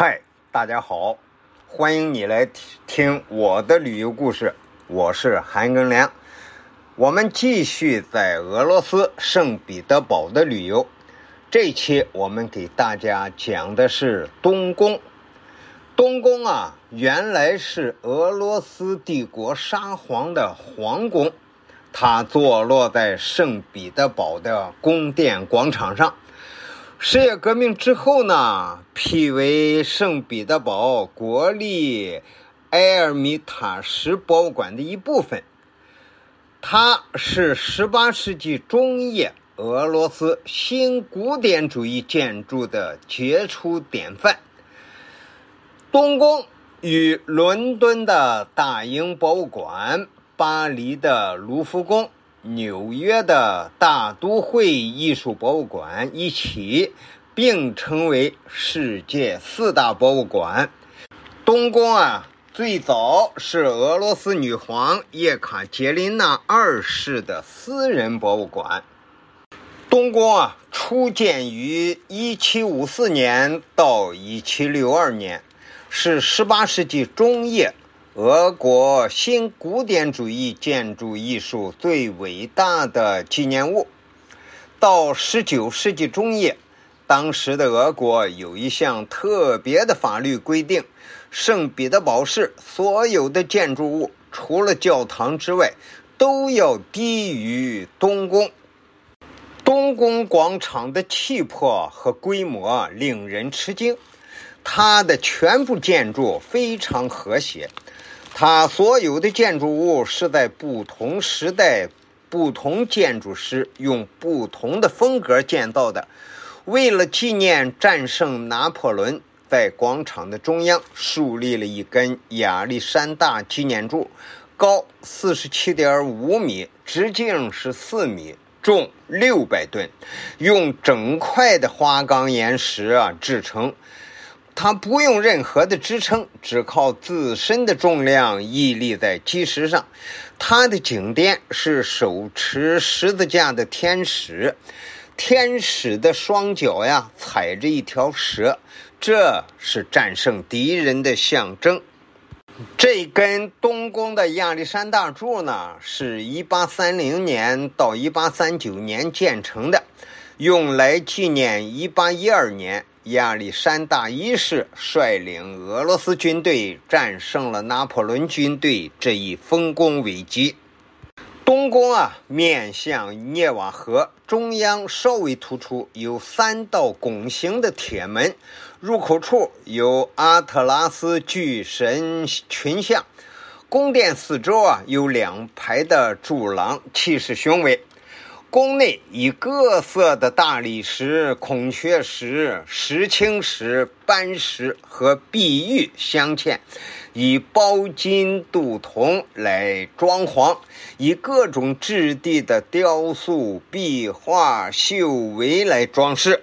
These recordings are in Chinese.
嗨，大家好，欢迎你来听我的旅游故事。我是韩庚良，我们继续在俄罗斯圣彼得堡的旅游。这期我们给大家讲的是东宫。东宫啊，原来是俄罗斯帝国沙皇的皇宫，它坐落在圣彼得堡的宫殿广场上。十月革命之后呢，辟为圣彼得堡国立埃尔米塔什博物馆的一部分。它是18世纪中叶俄罗斯新古典主义建筑的杰出典范。东宫与伦敦的大英博物馆、巴黎的卢浮宫。纽约的大都会艺术博物馆一起并称为世界四大博物馆。东宫啊，最早是俄罗斯女皇叶卡捷琳娜二世的私人博物馆。东宫啊，初建于1754年到1762年，是18世纪中叶。俄国新古典主义建筑艺术最伟大的纪念物。到19世纪中叶，当时的俄国有一项特别的法律规定：圣彼得堡市所有的建筑物，除了教堂之外，都要低于东宫。东宫广场的气魄和规模令人吃惊，它的全部建筑非常和谐。它所有的建筑物是在不同时代、不同建筑师用不同的风格建造的。为了纪念战胜拿破仑，在广场的中央树立了一根亚历山大纪念柱，高四十七点五米，直径是四米，重六百吨，用整块的花岗岩石啊制成。它不用任何的支撑，只靠自身的重量屹立在基石上。它的景点是手持十字架的天使，天使的双脚呀踩着一条蛇，这是战胜敌人的象征。这根东宫的亚历山大柱呢，是一八三零年到一八三九年建成的，用来纪念一八一二年。亚历山大一世率领俄罗斯军队战胜了拿破仑军队这一丰功伟绩。东宫啊，面向涅瓦河，中央稍微突出，有三道拱形的铁门，入口处有阿特拉斯巨神群像。宫殿四周啊，有两排的柱廊，气势雄伟。宫内以各色的大理石、孔雀石、石青石、斑石和碧玉镶嵌，以包金镀铜来装潢，以各种质地的雕塑、壁画、绣帷来装饰。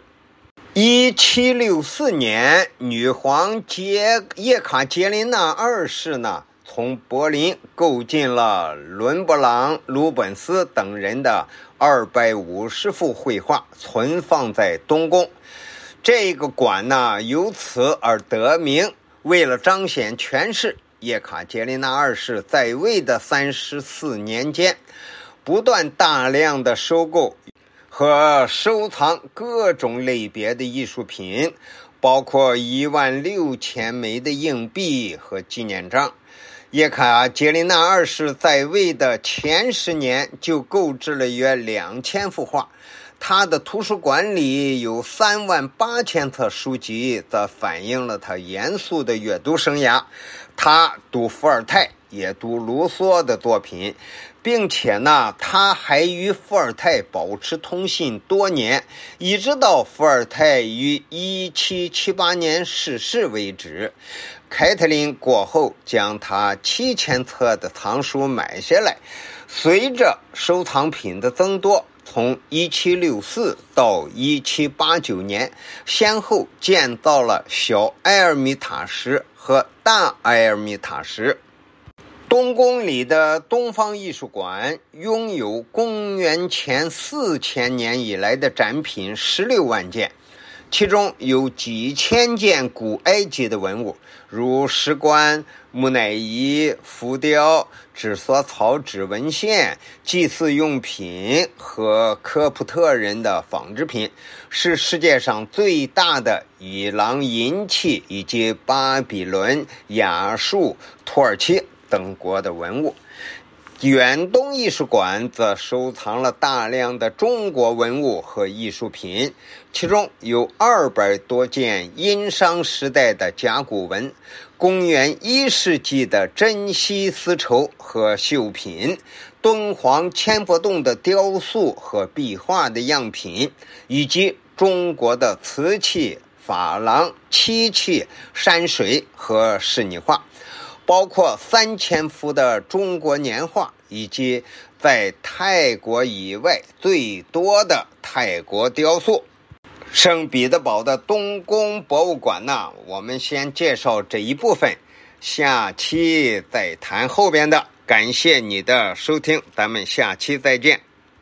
一七六四年，女皇杰叶卡捷琳娜二世呢，从柏林购进了伦勃朗、鲁本斯等人的。二百五十幅绘画存放在东宫，这个馆呢由此而得名。为了彰显权势，叶卡捷琳娜二世在位的三十四年间，不断大量的收购和收藏各种类别的艺术品，包括一万六千枚的硬币和纪念章。叶卡捷琳娜二世在位的前十年就购置了约两千幅画，他的图书馆里有三万八千册书籍，则反映了他严肃的阅读生涯。他读伏尔泰，也读卢梭的作品，并且呢，他还与伏尔泰保持通信多年，一直到伏尔泰于一七七八年逝世为止。凯特琳过后，将他七千册的藏书买下来。随着收藏品的增多，从1764到1789年，先后建造了小埃尔米塔什和大埃尔米塔什。东宫里的东方艺术馆拥有公元前四千年以来的展品十六万件。其中有几千件古埃及的文物，如石棺、木乃伊、浮雕、纸梭草纸文献、祭祀用品和科普特人的纺织品，是世界上最大的伊朗银器以及巴比伦、亚述、土耳其等国的文物。远东艺术馆则收藏了大量的中国文物和艺术品，其中有二百多件殷商时代的甲骨文、公元一世纪的珍稀丝绸和绣品、敦煌千佛洞的雕塑和壁画的样品，以及中国的瓷器、珐琅、漆器、山水和仕泥画。包括三千幅的中国年画，以及在泰国以外最多的泰国雕塑。圣彼得堡的东宫博物馆呢，我们先介绍这一部分，下期再谈后边的。感谢你的收听，咱们下期再见。